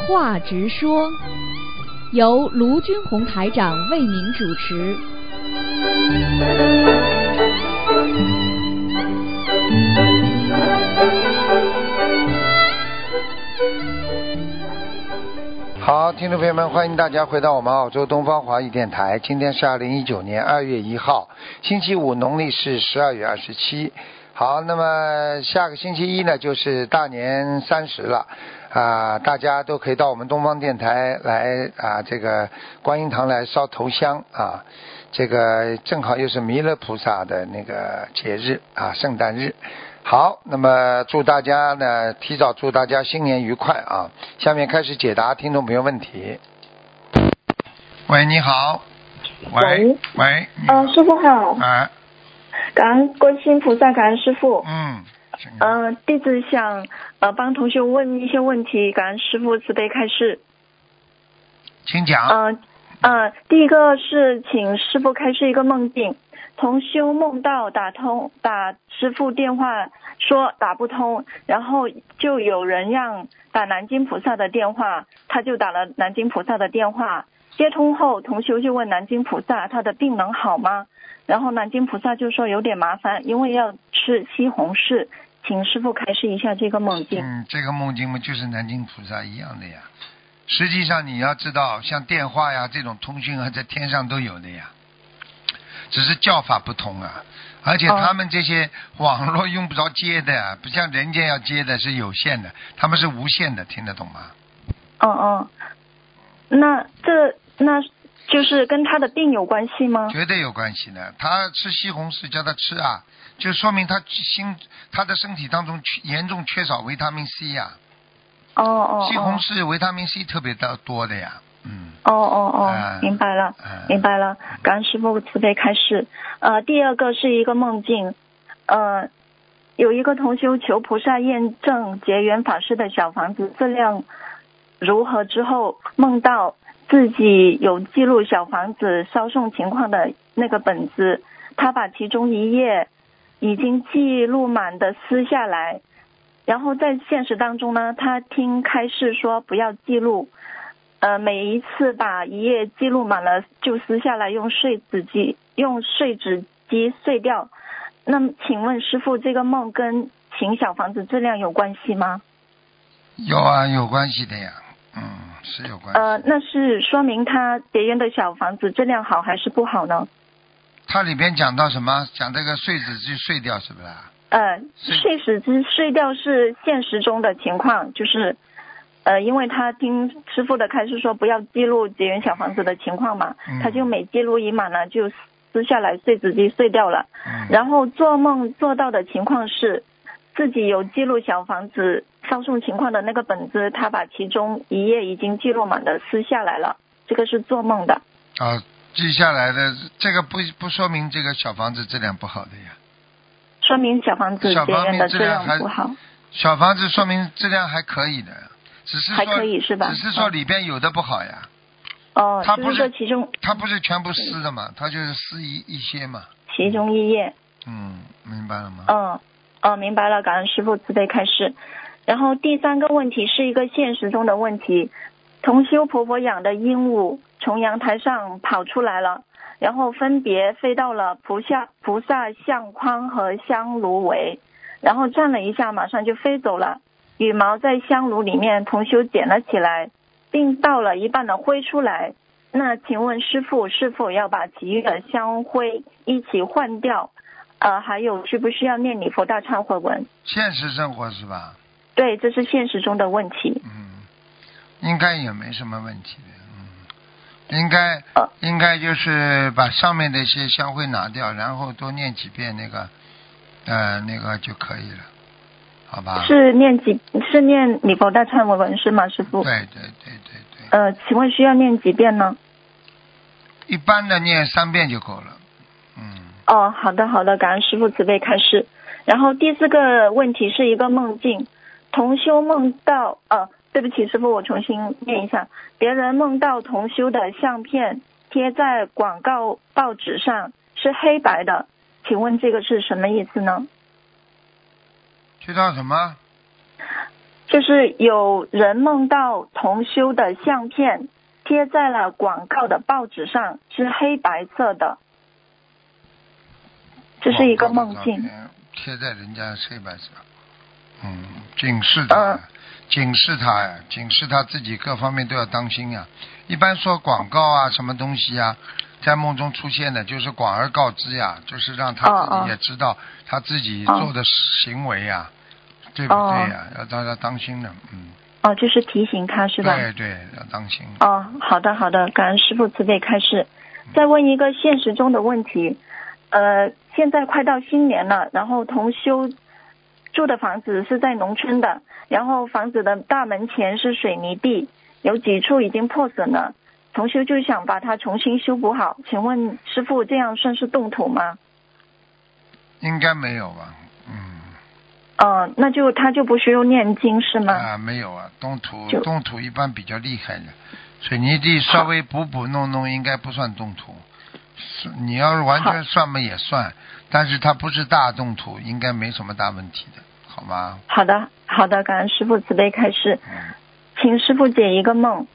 话直说，由卢军红台长为您主持。好，听众朋友们，欢迎大家回到我们澳洲东方华语电台。今天是二零一九年二月一号，星期五，农历是十二月二十七。好，那么下个星期一呢，就是大年三十了啊，大家都可以到我们东方电台来啊，这个观音堂来烧头香啊。这个正好又是弥勒菩萨的那个节日啊，圣诞日。好，那么祝大家呢，提早祝大家新年愉快啊！下面开始解答听众朋友问题。喂，你好。喂喂。呃，师傅好。哎。感恩观世音菩萨，感恩师傅。嗯。嗯，弟子想呃帮同学问一些问题，感恩师傅慈悲开示。请讲。嗯嗯，第一个是请师傅开示一个梦境。同修梦到打通打师傅电话，说打不通，然后就有人让打南京菩萨的电话，他就打了南京菩萨的电话，接通后，同修就问南京菩萨他的病能好吗？然后南京菩萨就说有点麻烦，因为要吃西红柿，请师傅开示一下这个梦境。嗯，这个梦境嘛，就是南京菩萨一样的呀。实际上你要知道，像电话呀这种通讯啊，在天上都有的呀。只是叫法不同啊，而且他们这些网络用不着接的，不像人间要接的是有限的，他们是无限的，听得懂吗？哦哦，那这那就是跟他的病有关系吗？绝对有关系的，他吃西红柿叫他吃啊，就说明他心他的身体当中严重缺少维他命 C 呀。哦哦。西红柿维他命 C 特别的多的呀。嗯，哦哦哦，明白了，明白了。感恩师傅慈悲开示。呃，第二个是一个梦境，呃，有一个同修求菩萨验证结缘法师的小房子质量如何之后，梦到自己有记录小房子烧送情况的那个本子，他把其中一页已经记录满的撕下来，然后在现实当中呢，他听开示说不要记录。呃，每一次把一页记录满了就撕下来，用碎纸机用碎纸机碎掉。那么，请问师傅，这个梦跟请小房子质量有关系吗？有啊，有关系的呀。嗯，是有关系。呃，那是说明他别人的小房子质量好还是不好呢？它里边讲到什么？讲这个碎纸机碎掉是不是？呃，碎纸机碎掉是现实中的情况，就是。呃，因为他听师傅的开示说不要记录结缘小房子的情况嘛，他就每记录一满呢就撕下来碎纸机碎掉了。然后做梦做到的情况是，自己有记录小房子烧送情况的那个本子，他把其中一页已经记录满的撕下来了。这个是做梦的。啊，记下来的这个不不说明这个小房子质量不好的呀。说明小房子小房子质量不好。小房子说明质量还可以的。只是还可以是吧？只是说里边有的不好呀。哦，他不是其中。他不是全部撕的嘛？他就是撕一一些嘛。其中一页。嗯，明白了吗？嗯，哦，明白了。感恩师傅慈悲开示。然后第三个问题是一个现实中的问题：同修婆婆养的鹦鹉从阳台上跑出来了，然后分别飞到了菩萨菩萨相框和香炉围，然后转了一下，马上就飞走了。羽毛在香炉里面，同修捡了起来，并倒了一半的灰出来。那请问师傅是否要把其余的香灰一起换掉？呃，还有需不需要念礼佛大忏悔文？现实生活是吧？对，这是现实中的问题。嗯，应该也没什么问题的。嗯，应该应该就是把上面的一些香灰拿掉，然后多念几遍那个呃那个就可以了。好吧，是念几是念礼佛大忏悔文是吗，师傅？对对对对对。呃，请问需要念几遍呢？一般的念三遍就够了。嗯。哦，好的好的，感恩师傅慈悲开示。然后第四个问题是一个梦境，同修梦到呃，对不起师傅，我重新念一下，别人梦到同修的相片贴在广告报纸上是黑白的，请问这个是什么意思呢？知道什么？就是有人梦到同修的相片贴在了广告的报纸上，是黑白色的，这是一个梦境。贴在人家黑白上，嗯，警示他，警示他呀，警示他自己各方面都要当心呀。一般说广告啊，什么东西啊，在梦中出现的，就是广而告之呀，就是让他自己也知道他自己做的行为呀，对不对呀？要大家当心的，嗯。哦，就是提醒他是吧？对对，要当心。哦，好的好的，感恩师傅慈悲开示。再问一个现实中的问题，呃。现在快到新年了，然后同修住的房子是在农村的，然后房子的大门前是水泥地，有几处已经破损了。重修就想把它重新修补好，请问师傅这样算是动土吗？应该没有吧，嗯。哦，那就他就不需要念经是吗？啊，没有啊，动土动土一般比较厉害的，水泥地稍微补补弄弄应该不算动土。你要是完全算嘛也算，但是它不是大动土，应该没什么大问题的，好吗？好的，好的，感恩师傅慈悲开示，请师傅解一个梦。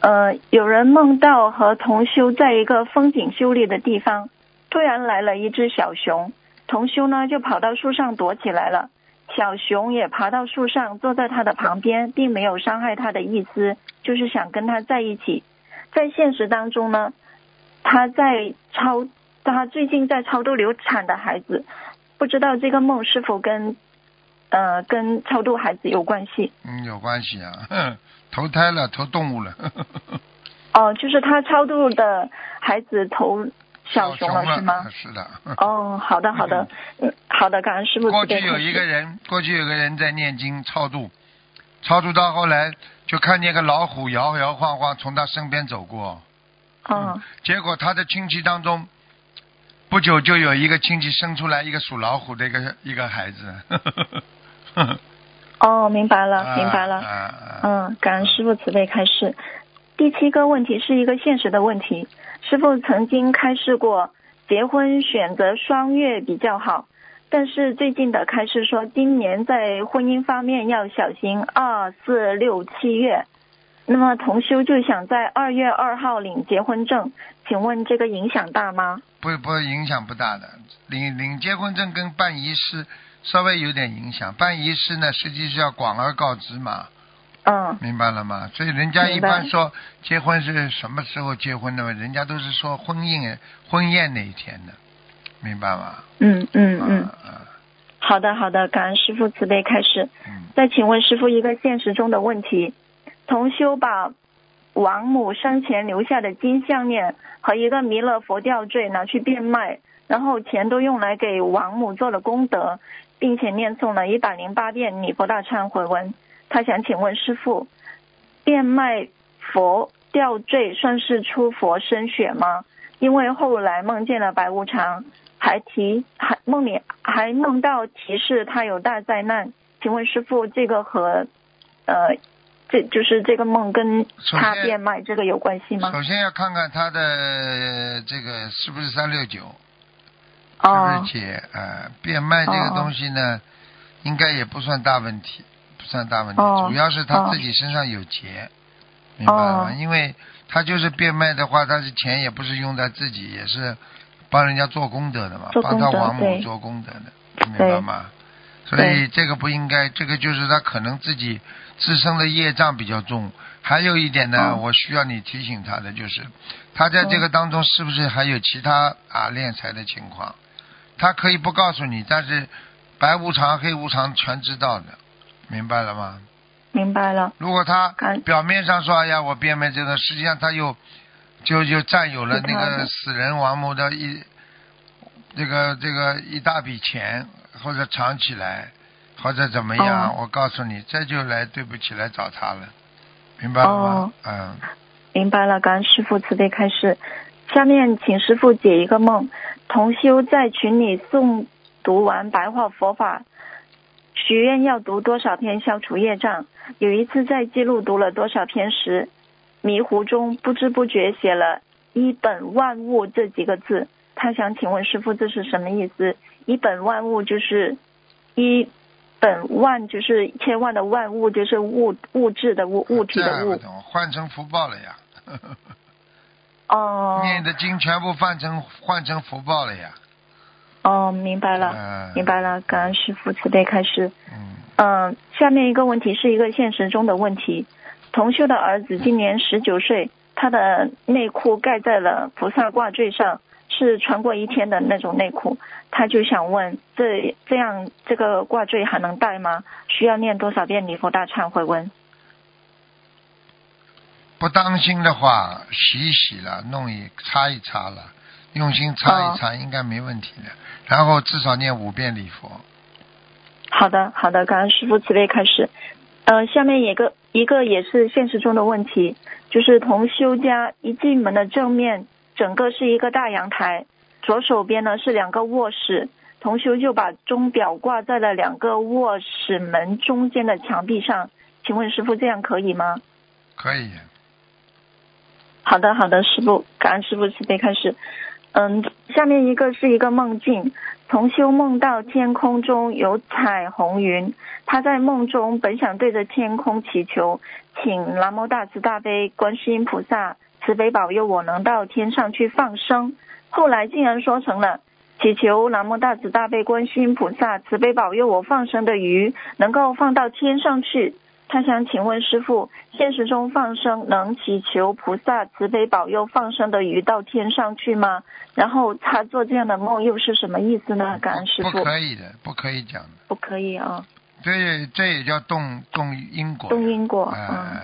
呃，有人梦到和同修在一个风景秀丽的地方，突然来了一只小熊，同修呢就跑到树上躲起来了，小熊也爬到树上坐在他的旁边，并没有伤害他的意思，就是想跟他在一起。在现实当中呢。他在超，他最近在超度流产的孩子，不知道这个梦是否跟，呃，跟超度孩子有关系？嗯，有关系啊，投胎了，投动物了。哦，就是他超度的孩子投小熊了，是吗？是的。哦，好的，好的，嗯，好的，感恩师傅。过去有一个人，过去有个人在念经超度，超度到后来就看见个老虎摇摇晃晃从他身边走过。嗯，结果他的亲戚当中，不久就有一个亲戚生出来一个属老虎的一个一个孩子。哦，明白了，明白了。嗯，感恩师傅慈悲开示。第七个问题是一个现实的问题。师傅曾经开示过，结婚选择双月比较好，但是最近的开示说，今年在婚姻方面要小心二四六七月。那么同修就想在二月二号领结婚证，请问这个影响大吗？不不影响不大的，领领结婚证跟办仪式稍微有点影响。办仪式呢，实际是要广而告之嘛。嗯。明白了吗？所以人家一般说结婚是什么时候结婚的嘛？人家都是说婚宴婚宴那一天的，明白吗？嗯嗯嗯。好的好的，感恩师傅慈悲开始。嗯。再请问师傅一个现实中的问题。同修把王母生前留下的金项链和一个弥勒佛吊坠拿去变卖，然后钱都用来给王母做了功德，并且念诵了一百零八遍礼佛大忏悔文。他想请问师傅，变卖佛吊坠算是出佛身血吗？因为后来梦见了白无常，还提还梦里还梦到提示他有大灾难。请问师傅，这个和呃？这就是这个梦跟他变卖这个有关系吗？首先要看看他的这个是不是三六九，是不是解？呃，变卖这个东西呢，应该也不算大问题，不算大问题。主要是他自己身上有劫，明白吗？因为他就是变卖的话，他是钱也不是用在自己，也是帮人家做功德的嘛，帮他王母做功德的，明白吗？所以这个不应该，这个就是他可能自己自身的业障比较重。还有一点呢，我需要你提醒他的就是，他在这个当中是不是还有其他啊敛财的情况？他可以不告诉你，但是白无常、黑无常全知道的，明白了吗？明白了。如果他表面上说哎呀我变卖这个，实际上他又就就占有了那个死人王某的一这个这个一大笔钱。或者藏起来，或者怎么样？我告诉你，这就来对不起来找他了，明白了吗？嗯，明白了。感恩师傅慈悲开示。下面请师傅解一个梦：同修在群里诵读完白话佛法，许愿要读多少篇消除业障。有一次在记录读了多少篇时，迷糊中不知不觉写了一本万物这几个字。他想请问师傅，这是什么意思？一本万物就是一本万就是千万的万物，就是物物质的物物体的物。换成福报了呀。哦念的经全部换成换成福报了呀。哦，明白了，嗯明白了，感恩师傅慈悲开示。嗯，嗯，下面一个问题是一个现实中的问题。同修的儿子今年十九岁，他的内裤盖在了菩萨挂坠上，是穿过一天的那种内裤。他就想问，这这样这个挂坠还能戴吗？需要念多少遍礼佛大忏悔文？不当心的话，洗一洗了，弄一擦一擦了，用心擦一擦，应该没问题的。然后至少念五遍礼佛。好的，好的，感恩师傅慈悲开始。呃，下面一个一个也是现实中的问题，就是同修家一进门的正面，整个是一个大阳台，左手边呢是两个卧室，同修就把钟表挂在了两个卧室门中间的墙壁上，请问师傅这样可以吗？可以，好的，好的，师傅，感恩师傅慈悲开始。嗯，下面一个是一个梦境，同修梦到天空中有彩虹云，他在梦中本想对着天空祈求，请南无大慈大悲观世音菩萨慈悲保佑我能到天上去放生，后来竟然说成了祈求南无大慈大悲观世音菩萨慈悲保佑我放生的鱼能够放到天上去。他想请问师傅，现实中放生能祈求菩萨慈悲保佑放生的鱼到天上去吗？然后他做这样的梦又是什么意思呢？感恩师傅不傅，可以的，不可以讲的。不可以啊，这也这也叫动动因果。动因果，哎、嗯，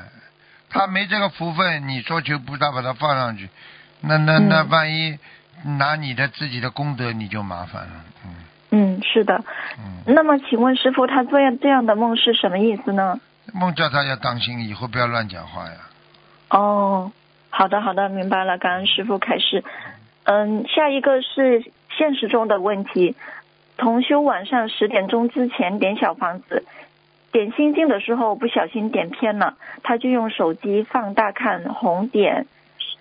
他没这个福分，你说求菩萨把他放上去，那那那嗯万一拿你的自己的功德，你就麻烦了。嗯嗯，是的。嗯，那么请问师傅，他这样这样的梦是什么意思呢？梦叫他要当心，以后不要乱讲话呀。哦，好的好的，明白了，感恩师傅开示。嗯，下一个是现实中的问题。同修晚上十点钟之前点小房子，点心经的时候不小心点偏了，他就用手机放大看红点，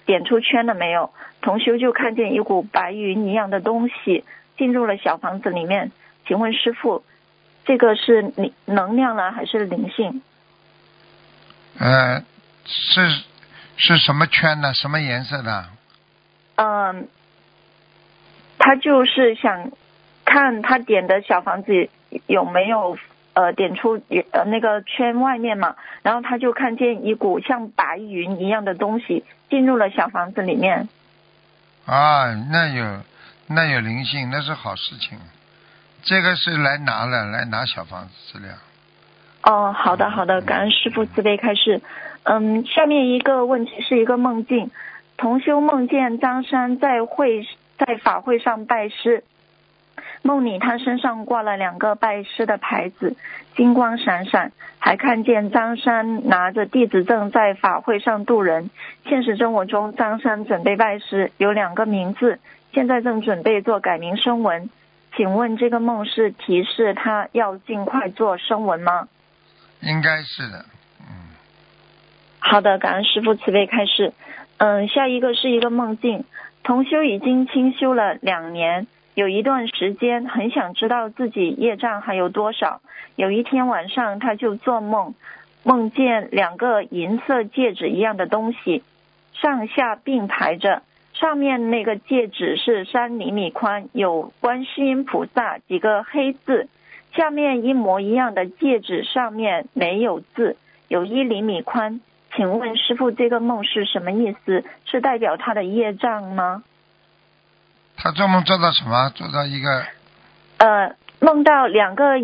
点出圈了没有？同修就看见一股白云一样的东西进入了小房子里面。请问师傅，这个是能量呢，还是灵性？呃，是是什么圈呢？什么颜色的？嗯，他就是想看他点的小房子有没有呃点出呃那个圈外面嘛，然后他就看见一股像白云一样的东西进入了小房子里面。啊，那有那有灵性，那是好事情。这个是来拿了，来拿小房子资料。哦，好的好的，感恩师傅慈悲开示。嗯，下面一个问题是一个梦境，同修梦见张三在会在法会上拜师，梦里他身上挂了两个拜师的牌子，金光闪闪，还看见张三拿着弟子证在法会上渡人。现实生活中，张三准备拜师，有两个名字，现在正准备做改名声文。请问这个梦是提示他要尽快做声文吗？应该是的，嗯，好的，感恩师傅慈悲开示。嗯，下一个是一个梦境，同修已经清修了两年，有一段时间很想知道自己业障还有多少。有一天晚上，他就做梦，梦见两个银色戒指一样的东西，上下并排着，上面那个戒指是三厘米宽，有观世音菩萨几个黑字。下面一模一样的戒指上面没有字，有一厘米宽。请问师傅，这个梦是什么意思？是代表他的业障吗？他做梦做到什么？做到一个呃，梦到两个